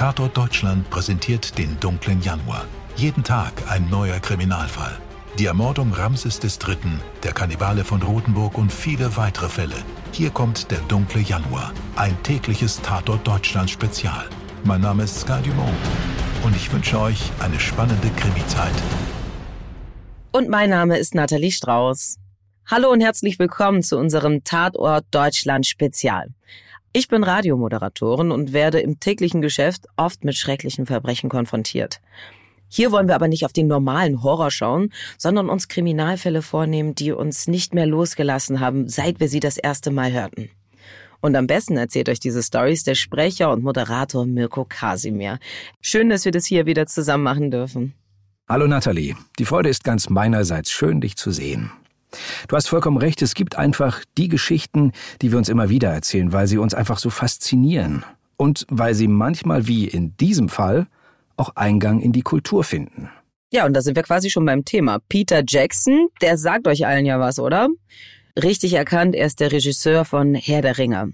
Tatort Deutschland präsentiert den dunklen Januar. Jeden Tag ein neuer Kriminalfall. Die Ermordung Ramses III., der Kannibale von Rothenburg und viele weitere Fälle. Hier kommt der dunkle Januar. Ein tägliches Tatort Deutschland Spezial. Mein Name ist Sky Dumont und ich wünsche euch eine spannende Krimi-Zeit. Und mein Name ist Nathalie Strauß. Hallo und herzlich willkommen zu unserem Tatort Deutschland Spezial. Ich bin Radiomoderatorin und werde im täglichen Geschäft oft mit schrecklichen Verbrechen konfrontiert. Hier wollen wir aber nicht auf den normalen Horror schauen, sondern uns Kriminalfälle vornehmen, die uns nicht mehr losgelassen haben, seit wir sie das erste Mal hörten. Und am besten erzählt euch diese Stories der Sprecher und Moderator Mirko Kasimir. Schön, dass wir das hier wieder zusammen machen dürfen. Hallo Nathalie, die Freude ist ganz meinerseits. Schön, dich zu sehen. Du hast vollkommen recht, es gibt einfach die Geschichten, die wir uns immer wieder erzählen, weil sie uns einfach so faszinieren und weil sie manchmal, wie in diesem Fall, auch Eingang in die Kultur finden. Ja, und da sind wir quasi schon beim Thema. Peter Jackson, der sagt euch allen ja was, oder? Richtig erkannt, er ist der Regisseur von Herr der Ringe.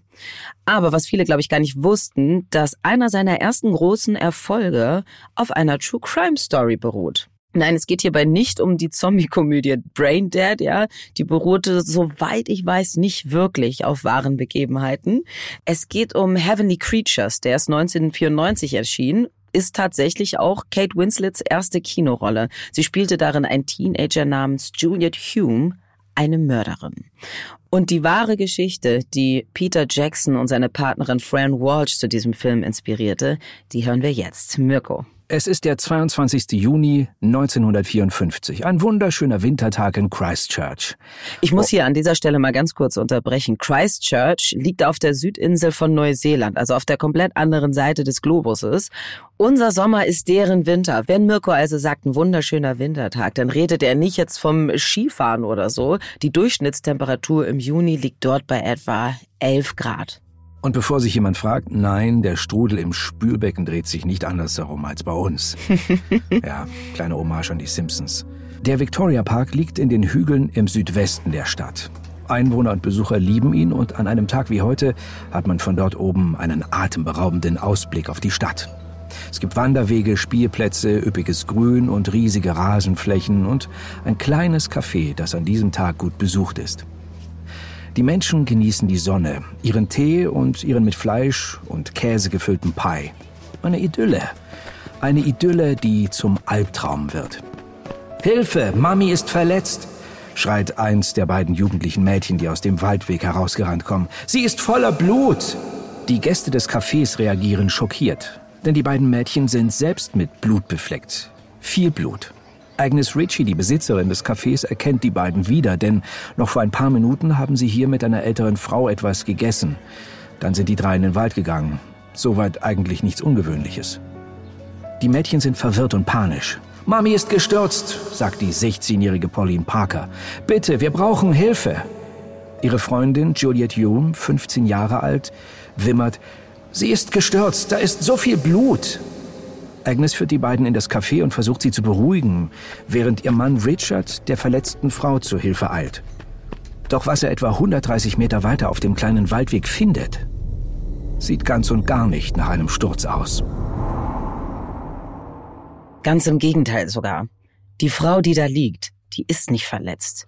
Aber was viele, glaube ich, gar nicht wussten, dass einer seiner ersten großen Erfolge auf einer True Crime Story beruht. Nein, es geht hierbei nicht um die Zombie-Komödie Brain Dead, ja. Die beruhte, soweit ich weiß, nicht wirklich auf wahren Begebenheiten. Es geht um Heavenly Creatures, der ist 1994 erschienen ist tatsächlich auch Kate Winslets erste Kinorolle. Sie spielte darin einen Teenager namens Juliet Hume, eine Mörderin. Und die wahre Geschichte, die Peter Jackson und seine Partnerin Fran Walsh zu diesem Film inspirierte, die hören wir jetzt. Mirko. Es ist der 22. Juni 1954, ein wunderschöner Wintertag in Christchurch. Ich muss hier an dieser Stelle mal ganz kurz unterbrechen. Christchurch liegt auf der Südinsel von Neuseeland, also auf der komplett anderen Seite des Globuses. Unser Sommer ist deren Winter. Wenn Mirko also sagt, ein wunderschöner Wintertag, dann redet er nicht jetzt vom Skifahren oder so. Die Durchschnittstemperatur im Juni liegt dort bei etwa 11 Grad. Und bevor sich jemand fragt, nein, der Strudel im Spülbecken dreht sich nicht anders herum als bei uns. ja, kleine Hommage an die Simpsons. Der Victoria Park liegt in den Hügeln im Südwesten der Stadt. Einwohner und Besucher lieben ihn und an einem Tag wie heute hat man von dort oben einen atemberaubenden Ausblick auf die Stadt. Es gibt Wanderwege, Spielplätze, üppiges Grün und riesige Rasenflächen und ein kleines Café, das an diesem Tag gut besucht ist. Die Menschen genießen die Sonne, ihren Tee und ihren mit Fleisch und Käse gefüllten Pie. Eine Idylle. Eine Idylle, die zum Albtraum wird. Hilfe, Mami ist verletzt, schreit eins der beiden jugendlichen Mädchen, die aus dem Waldweg herausgerannt kommen. Sie ist voller Blut. Die Gäste des Cafés reagieren schockiert, denn die beiden Mädchen sind selbst mit Blut befleckt. Viel Blut. Agnes Ritchie, die Besitzerin des Cafés, erkennt die beiden wieder, denn noch vor ein paar Minuten haben sie hier mit einer älteren Frau etwas gegessen. Dann sind die drei in den Wald gegangen. Soweit eigentlich nichts Ungewöhnliches. Die Mädchen sind verwirrt und panisch. Mami ist gestürzt, sagt die 16-jährige Pauline Parker. Bitte, wir brauchen Hilfe. Ihre Freundin Juliette Hume, 15 Jahre alt, wimmert. Sie ist gestürzt, da ist so viel Blut. Agnes führt die beiden in das Café und versucht sie zu beruhigen, während ihr Mann Richard der verletzten Frau zu Hilfe eilt. Doch was er etwa 130 Meter weiter auf dem kleinen Waldweg findet, sieht ganz und gar nicht nach einem Sturz aus. Ganz im Gegenteil sogar. Die Frau, die da liegt, die ist nicht verletzt.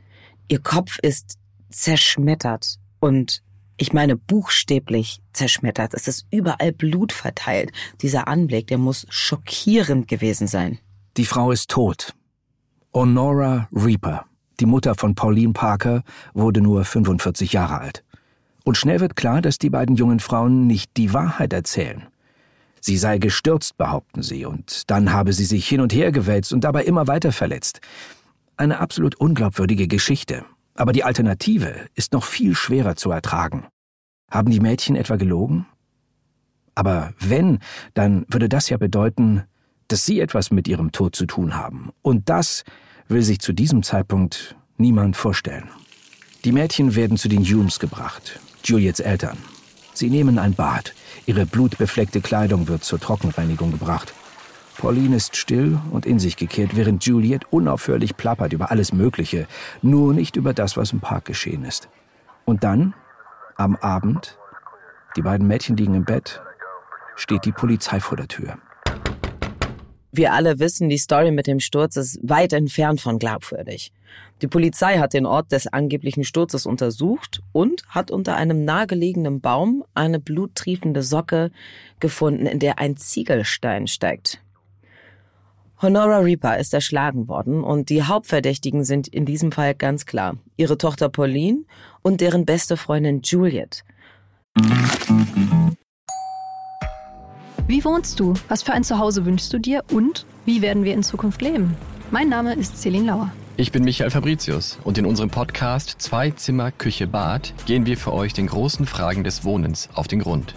Ihr Kopf ist zerschmettert und ich meine buchstäblich zerschmettert. Es ist überall Blut verteilt. Dieser Anblick, der muss schockierend gewesen sein. Die Frau ist tot. Honora Reaper, die Mutter von Pauline Parker, wurde nur 45 Jahre alt. Und schnell wird klar, dass die beiden jungen Frauen nicht die Wahrheit erzählen. Sie sei gestürzt, behaupten sie, und dann habe sie sich hin und her gewälzt und dabei immer weiter verletzt. Eine absolut unglaubwürdige Geschichte. Aber die Alternative ist noch viel schwerer zu ertragen. Haben die Mädchen etwa gelogen? Aber wenn, dann würde das ja bedeuten, dass sie etwas mit ihrem Tod zu tun haben. Und das will sich zu diesem Zeitpunkt niemand vorstellen. Die Mädchen werden zu den Humes gebracht, Juliets Eltern. Sie nehmen ein Bad. Ihre blutbefleckte Kleidung wird zur Trockenreinigung gebracht. Pauline ist still und in sich gekehrt, während Juliet unaufhörlich plappert über alles Mögliche, nur nicht über das, was im Park geschehen ist. Und dann, am Abend, die beiden Mädchen liegen im Bett, steht die Polizei vor der Tür. Wir alle wissen, die Story mit dem Sturz ist weit entfernt von glaubwürdig. Die Polizei hat den Ort des angeblichen Sturzes untersucht und hat unter einem nahegelegenen Baum eine bluttriefende Socke gefunden, in der ein Ziegelstein steckt. Honora Reaper ist erschlagen worden und die Hauptverdächtigen sind in diesem Fall ganz klar ihre Tochter Pauline und deren beste Freundin Juliet. Wie wohnst du? Was für ein Zuhause wünschst du dir? Und wie werden wir in Zukunft leben? Mein Name ist Celine Lauer. Ich bin Michael Fabricius und in unserem Podcast Zwei Zimmer, Küche, Bad gehen wir für euch den großen Fragen des Wohnens auf den Grund.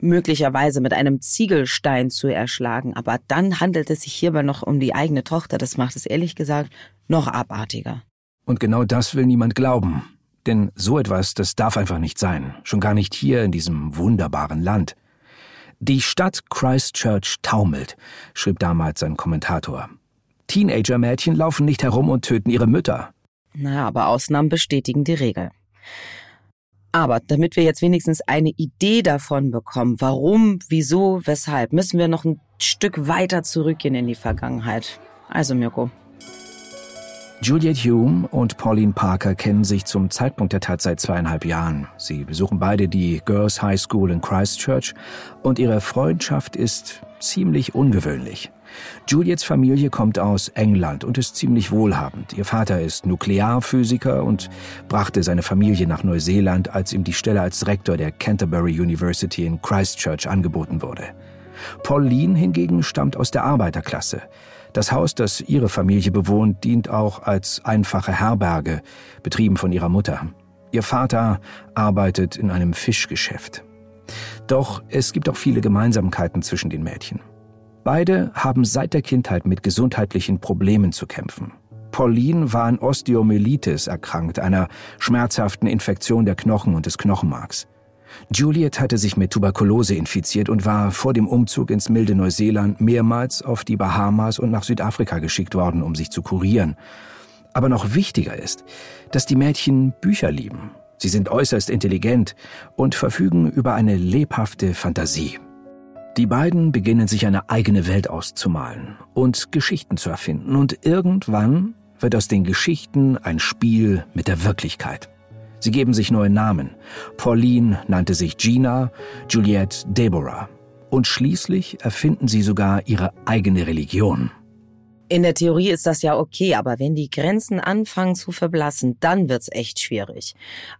möglicherweise mit einem Ziegelstein zu erschlagen. Aber dann handelt es sich hierbei noch um die eigene Tochter. Das macht es ehrlich gesagt noch abartiger. Und genau das will niemand glauben. Denn so etwas, das darf einfach nicht sein. Schon gar nicht hier in diesem wunderbaren Land. Die Stadt Christchurch taumelt, schrieb damals ein Kommentator. Teenager-Mädchen laufen nicht herum und töten ihre Mütter. Na, aber Ausnahmen bestätigen die Regel. Aber damit wir jetzt wenigstens eine Idee davon bekommen, warum, wieso, weshalb, müssen wir noch ein Stück weiter zurückgehen in die Vergangenheit. Also Mirko. Juliet Hume und Pauline Parker kennen sich zum Zeitpunkt der Tat seit zweieinhalb Jahren. Sie besuchen beide die Girls High School in Christchurch und ihre Freundschaft ist ziemlich ungewöhnlich. Juliets Familie kommt aus England und ist ziemlich wohlhabend. Ihr Vater ist Nuklearphysiker und brachte seine Familie nach Neuseeland, als ihm die Stelle als Rektor der Canterbury University in Christchurch angeboten wurde. Pauline hingegen stammt aus der Arbeiterklasse. Das Haus, das ihre Familie bewohnt, dient auch als einfache Herberge, betrieben von ihrer Mutter. Ihr Vater arbeitet in einem Fischgeschäft. Doch es gibt auch viele Gemeinsamkeiten zwischen den Mädchen. Beide haben seit der Kindheit mit gesundheitlichen Problemen zu kämpfen. Pauline war an Osteomyelitis erkrankt, einer schmerzhaften Infektion der Knochen und des Knochenmarks. Juliet hatte sich mit Tuberkulose infiziert und war vor dem Umzug ins milde Neuseeland mehrmals auf die Bahamas und nach Südafrika geschickt worden, um sich zu kurieren. Aber noch wichtiger ist, dass die Mädchen Bücher lieben. Sie sind äußerst intelligent und verfügen über eine lebhafte Fantasie. Die beiden beginnen sich eine eigene Welt auszumalen und Geschichten zu erfinden und irgendwann wird aus den Geschichten ein Spiel mit der Wirklichkeit. Sie geben sich neue Namen. Pauline nannte sich Gina, Juliette Deborah. Und schließlich erfinden sie sogar ihre eigene Religion. In der Theorie ist das ja okay, aber wenn die Grenzen anfangen zu verblassen, dann wird's echt schwierig.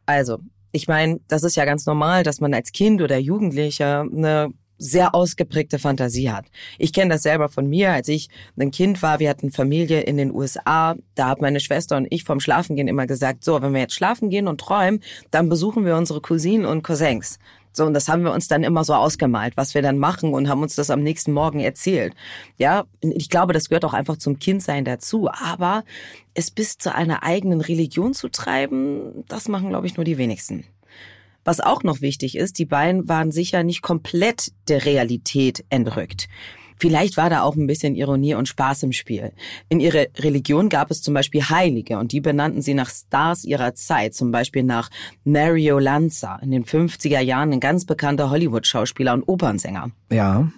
Also, ich meine, das ist ja ganz normal, dass man als Kind oder Jugendlicher eine sehr ausgeprägte Fantasie hat. Ich kenne das selber von mir, als ich ein Kind war, wir hatten Familie in den USA, da haben meine Schwester und ich vom Schlafengehen immer gesagt, so, wenn wir jetzt schlafen gehen und träumen, dann besuchen wir unsere Cousinen und Cousins. So, und das haben wir uns dann immer so ausgemalt, was wir dann machen und haben uns das am nächsten Morgen erzählt. Ja, ich glaube, das gehört auch einfach zum Kindsein dazu. Aber es bis zu einer eigenen Religion zu treiben, das machen, glaube ich, nur die wenigsten. Was auch noch wichtig ist, die beiden waren sicher nicht komplett der Realität entrückt. Vielleicht war da auch ein bisschen Ironie und Spaß im Spiel. In ihrer Religion gab es zum Beispiel Heilige und die benannten sie nach Stars ihrer Zeit, zum Beispiel nach Mario Lanza, in den 50er Jahren ein ganz bekannter Hollywood-Schauspieler und Opernsänger. Ja,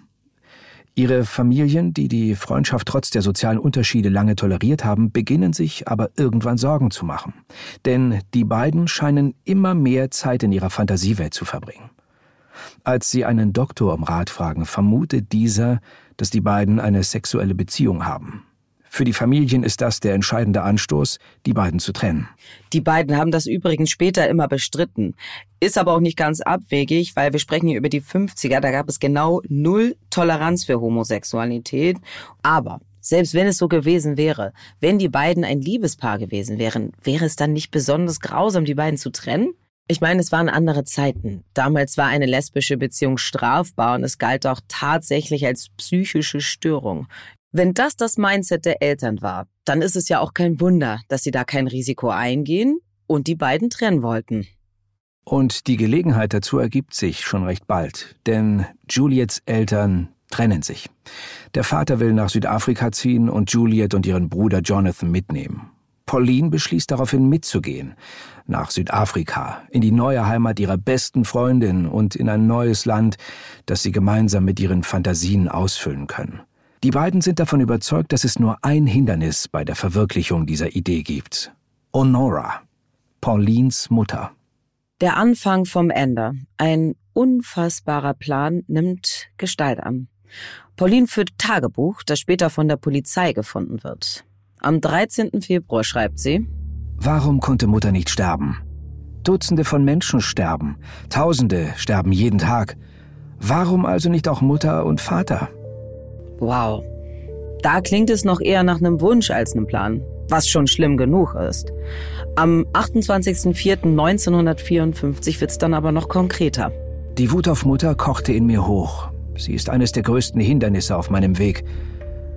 Ihre Familien, die die Freundschaft trotz der sozialen Unterschiede lange toleriert haben, beginnen sich aber irgendwann Sorgen zu machen. Denn die beiden scheinen immer mehr Zeit in ihrer Fantasiewelt zu verbringen. Als sie einen Doktor um Rat fragen, vermutet dieser, dass die beiden eine sexuelle Beziehung haben. Für die Familien ist das der entscheidende Anstoß, die beiden zu trennen. Die beiden haben das übrigens später immer bestritten. Ist aber auch nicht ganz abwegig, weil wir sprechen hier über die 50er, da gab es genau null Toleranz für Homosexualität. Aber selbst wenn es so gewesen wäre, wenn die beiden ein Liebespaar gewesen wären, wäre es dann nicht besonders grausam, die beiden zu trennen? Ich meine, es waren andere Zeiten. Damals war eine lesbische Beziehung strafbar und es galt auch tatsächlich als psychische Störung. Wenn das das Mindset der Eltern war, dann ist es ja auch kein Wunder, dass sie da kein Risiko eingehen und die beiden trennen wollten. Und die Gelegenheit dazu ergibt sich schon recht bald, denn Juliets Eltern trennen sich. Der Vater will nach Südafrika ziehen und Juliet und ihren Bruder Jonathan mitnehmen. Pauline beschließt daraufhin mitzugehen. Nach Südafrika, in die neue Heimat ihrer besten Freundin und in ein neues Land, das sie gemeinsam mit ihren Fantasien ausfüllen können. Die beiden sind davon überzeugt, dass es nur ein Hindernis bei der Verwirklichung dieser Idee gibt. Honora, Paulines Mutter. Der Anfang vom Ende. Ein unfassbarer Plan nimmt Gestalt an. Pauline führt Tagebuch, das später von der Polizei gefunden wird. Am 13. Februar schreibt sie, Warum konnte Mutter nicht sterben? Dutzende von Menschen sterben, Tausende sterben jeden Tag. Warum also nicht auch Mutter und Vater? Wow. Da klingt es noch eher nach einem Wunsch als einem Plan, was schon schlimm genug ist. Am 28.04.1954 wird es dann aber noch konkreter. Die Wut auf Mutter kochte in mir hoch. Sie ist eines der größten Hindernisse auf meinem Weg.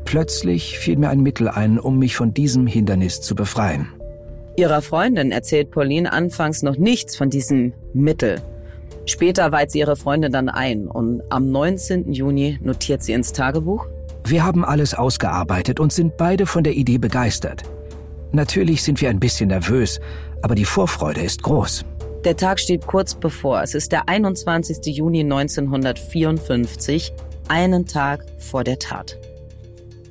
Plötzlich fiel mir ein Mittel ein, um mich von diesem Hindernis zu befreien. Ihrer Freundin erzählt Pauline anfangs noch nichts von diesem Mittel. Später weiht sie ihre Freundin dann ein und am 19. Juni notiert sie ins Tagebuch. Wir haben alles ausgearbeitet und sind beide von der Idee begeistert. Natürlich sind wir ein bisschen nervös, aber die Vorfreude ist groß. Der Tag steht kurz bevor. Es ist der 21. Juni 1954, einen Tag vor der Tat.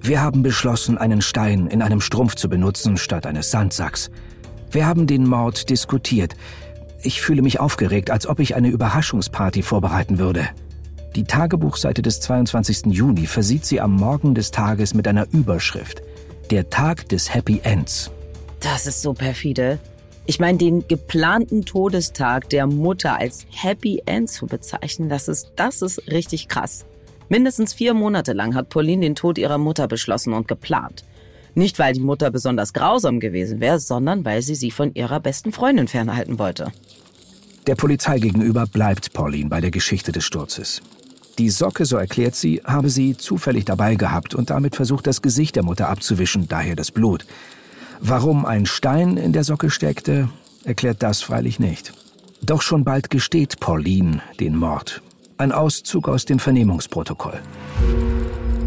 Wir haben beschlossen, einen Stein in einem Strumpf zu benutzen statt eines Sandsacks. Wir haben den Mord diskutiert. Ich fühle mich aufgeregt, als ob ich eine Überraschungsparty vorbereiten würde. Die Tagebuchseite des 22. Juni versieht sie am Morgen des Tages mit einer Überschrift. Der Tag des Happy Ends. Das ist so perfide. Ich meine, den geplanten Todestag der Mutter als Happy End zu bezeichnen, das ist, das ist richtig krass. Mindestens vier Monate lang hat Pauline den Tod ihrer Mutter beschlossen und geplant. Nicht, weil die Mutter besonders grausam gewesen wäre, sondern weil sie sie von ihrer besten Freundin fernhalten wollte. Der Polizei gegenüber bleibt Pauline bei der Geschichte des Sturzes. Die Socke, so erklärt sie, habe sie zufällig dabei gehabt und damit versucht, das Gesicht der Mutter abzuwischen, daher das Blut. Warum ein Stein in der Socke steckte, erklärt das freilich nicht. Doch schon bald gesteht Pauline den Mord. Ein Auszug aus dem Vernehmungsprotokoll.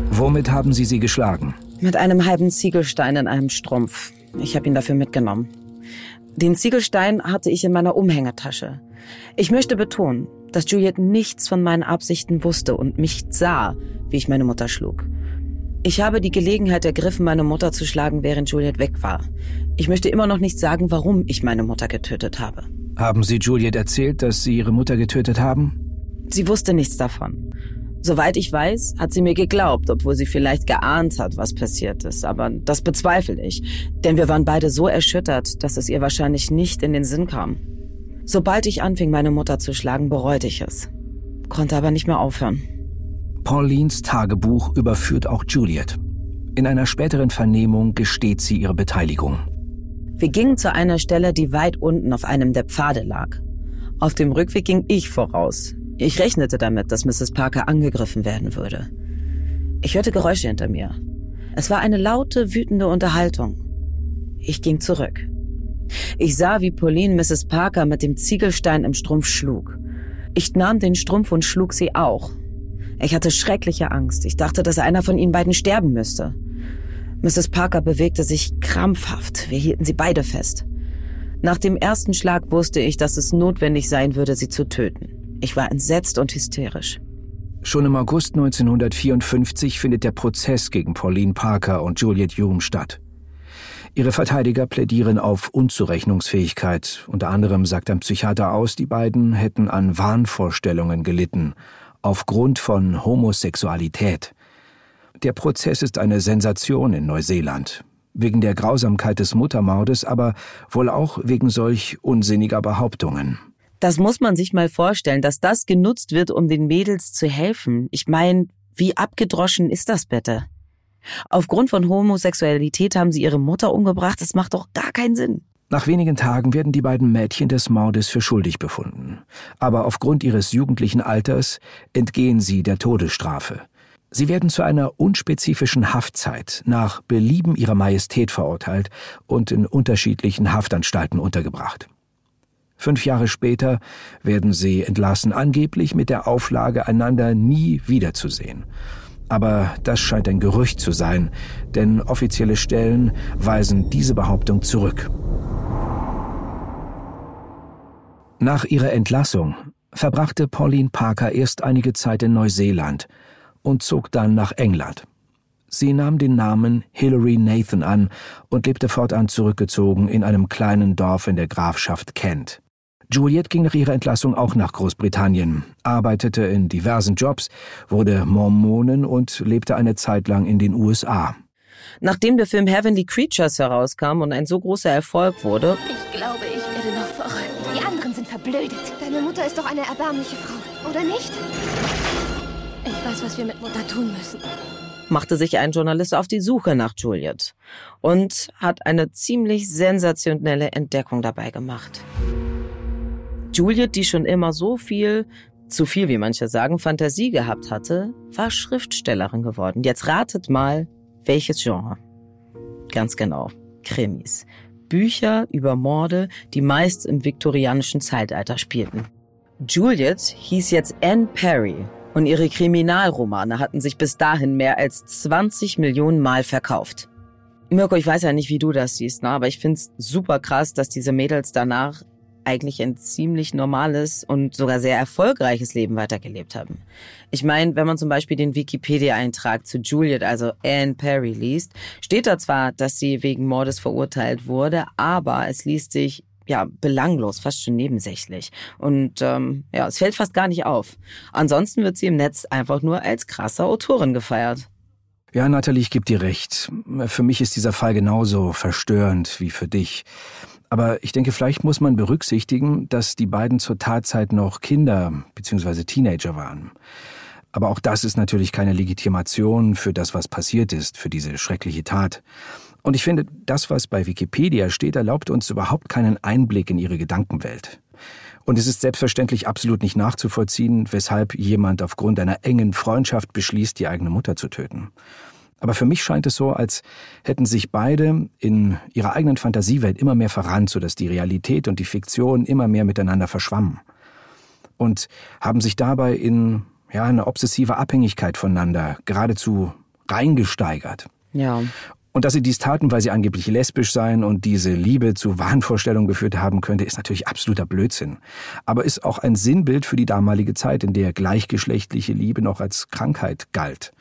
Womit haben Sie sie geschlagen? Mit einem halben Ziegelstein in einem Strumpf. Ich habe ihn dafür mitgenommen. Den Ziegelstein hatte ich in meiner Umhängetasche. Ich möchte betonen, dass Juliet nichts von meinen Absichten wusste und mich sah, wie ich meine Mutter schlug. Ich habe die Gelegenheit ergriffen, meine Mutter zu schlagen, während Juliet weg war. Ich möchte immer noch nicht sagen, warum ich meine Mutter getötet habe. Haben Sie Juliet erzählt, dass Sie Ihre Mutter getötet haben? Sie wusste nichts davon. Soweit ich weiß, hat sie mir geglaubt, obwohl sie vielleicht geahnt hat, was passiert ist. Aber das bezweifle ich, denn wir waren beide so erschüttert, dass es ihr wahrscheinlich nicht in den Sinn kam. Sobald ich anfing, meine Mutter zu schlagen, bereute ich es, konnte aber nicht mehr aufhören. Paulines Tagebuch überführt auch Juliet. In einer späteren Vernehmung gesteht sie ihre Beteiligung. Wir gingen zu einer Stelle, die weit unten auf einem der Pfade lag. Auf dem Rückweg ging ich voraus, ich rechnete damit, dass Mrs. Parker angegriffen werden würde. Ich hörte Geräusche hinter mir. Es war eine laute, wütende Unterhaltung. Ich ging zurück. Ich sah, wie Pauline Mrs. Parker mit dem Ziegelstein im Strumpf schlug. Ich nahm den Strumpf und schlug sie auch. Ich hatte schreckliche Angst. Ich dachte, dass einer von ihnen beiden sterben müsste. Mrs. Parker bewegte sich krampfhaft. Wir hielten sie beide fest. Nach dem ersten Schlag wusste ich, dass es notwendig sein würde, sie zu töten. Ich war entsetzt und hysterisch. Schon im August 1954 findet der Prozess gegen Pauline Parker und Juliet Hume statt. Ihre Verteidiger plädieren auf Unzurechnungsfähigkeit. Unter anderem sagt ein Psychiater aus, die beiden hätten an Wahnvorstellungen gelitten, aufgrund von Homosexualität. Der Prozess ist eine Sensation in Neuseeland. Wegen der Grausamkeit des Muttermordes, aber wohl auch wegen solch unsinniger Behauptungen. Das muss man sich mal vorstellen, dass das genutzt wird, um den Mädels zu helfen. Ich meine, wie abgedroschen ist das bitte? Aufgrund von Homosexualität haben sie ihre Mutter umgebracht. Das macht doch gar keinen Sinn. Nach wenigen Tagen werden die beiden Mädchen des Mordes für schuldig befunden. Aber aufgrund ihres jugendlichen Alters entgehen sie der Todesstrafe. Sie werden zu einer unspezifischen Haftzeit nach Belieben ihrer Majestät verurteilt und in unterschiedlichen Haftanstalten untergebracht. Fünf Jahre später werden sie entlassen, angeblich mit der Auflage, einander nie wiederzusehen. Aber das scheint ein Gerücht zu sein, denn offizielle Stellen weisen diese Behauptung zurück. Nach ihrer Entlassung verbrachte Pauline Parker erst einige Zeit in Neuseeland und zog dann nach England. Sie nahm den Namen Hilary Nathan an und lebte fortan zurückgezogen in einem kleinen Dorf in der Grafschaft Kent. Juliet ging nach ihrer Entlassung auch nach Großbritannien, arbeitete in diversen Jobs, wurde Mormonin und lebte eine Zeit lang in den USA. Nachdem der Film Heavenly Creatures herauskam und ein so großer Erfolg wurde, ich glaube, ich werde noch verrückt. Die anderen sind verblödet. Deine Mutter ist doch eine erbärmliche Frau, oder nicht? Ich weiß, was wir mit Mutter tun müssen. Machte sich ein Journalist auf die Suche nach Juliet und hat eine ziemlich sensationelle Entdeckung dabei gemacht. Juliet, die schon immer so viel, zu viel wie manche sagen, Fantasie gehabt hatte, war Schriftstellerin geworden. Jetzt ratet mal, welches Genre? Ganz genau, Krimis. Bücher über Morde, die meist im viktorianischen Zeitalter spielten. Juliet hieß jetzt Anne Perry und ihre Kriminalromane hatten sich bis dahin mehr als 20 Millionen Mal verkauft. Mirko, ich weiß ja nicht, wie du das siehst, ne? aber ich find's super krass, dass diese Mädels danach eigentlich ein ziemlich normales und sogar sehr erfolgreiches Leben weitergelebt haben. Ich meine, wenn man zum Beispiel den Wikipedia-Eintrag zu Juliet, also Anne Perry, liest, steht da zwar, dass sie wegen Mordes verurteilt wurde, aber es liest sich ja, belanglos, fast schon nebensächlich. Und ähm, ja, es fällt fast gar nicht auf. Ansonsten wird sie im Netz einfach nur als krasse Autorin gefeiert. Ja, Nathalie, ich gebe dir recht. Für mich ist dieser Fall genauso verstörend wie für dich. Aber ich denke, vielleicht muss man berücksichtigen, dass die beiden zur Tatzeit noch Kinder bzw. Teenager waren. Aber auch das ist natürlich keine Legitimation für das, was passiert ist, für diese schreckliche Tat. Und ich finde, das, was bei Wikipedia steht, erlaubt uns überhaupt keinen Einblick in ihre Gedankenwelt. Und es ist selbstverständlich absolut nicht nachzuvollziehen, weshalb jemand aufgrund einer engen Freundschaft beschließt, die eigene Mutter zu töten. Aber für mich scheint es so, als hätten sich beide in ihrer eigenen Fantasiewelt immer mehr verrannt, sodass die Realität und die Fiktion immer mehr miteinander verschwammen. Und haben sich dabei in ja, eine obsessive Abhängigkeit voneinander geradezu reingesteigert. Ja. Und dass sie dies taten, weil sie angeblich lesbisch seien und diese Liebe zu Wahnvorstellungen geführt haben könnte, ist natürlich absoluter Blödsinn. Aber ist auch ein Sinnbild für die damalige Zeit, in der gleichgeschlechtliche Liebe noch als Krankheit galt.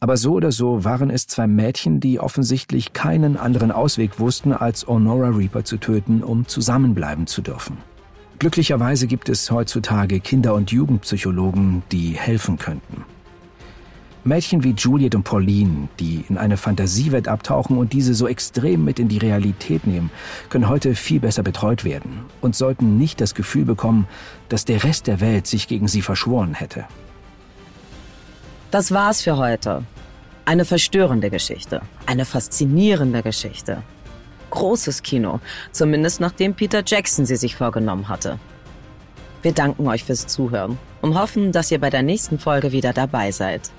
Aber so oder so waren es zwei Mädchen, die offensichtlich keinen anderen Ausweg wussten, als Honora Reaper zu töten, um zusammenbleiben zu dürfen. Glücklicherweise gibt es heutzutage Kinder- und Jugendpsychologen, die helfen könnten. Mädchen wie Juliet und Pauline, die in eine Fantasiewelt abtauchen und diese so extrem mit in die Realität nehmen, können heute viel besser betreut werden und sollten nicht das Gefühl bekommen, dass der Rest der Welt sich gegen sie verschworen hätte. Das war's für heute. Eine verstörende Geschichte, eine faszinierende Geschichte. Großes Kino, zumindest nachdem Peter Jackson sie sich vorgenommen hatte. Wir danken euch fürs Zuhören und hoffen, dass ihr bei der nächsten Folge wieder dabei seid.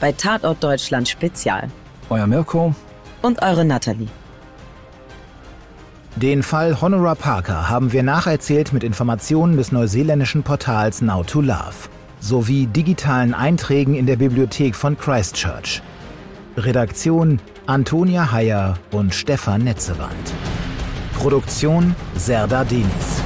Bei Tatort Deutschland Spezial. Euer Mirko und eure Natalie. Den Fall Honora Parker haben wir nacherzählt mit Informationen des neuseeländischen Portals Now to Love sowie digitalen Einträgen in der Bibliothek von Christchurch. Redaktion Antonia Heyer und Stefan Netzewand. Produktion Serda Denis.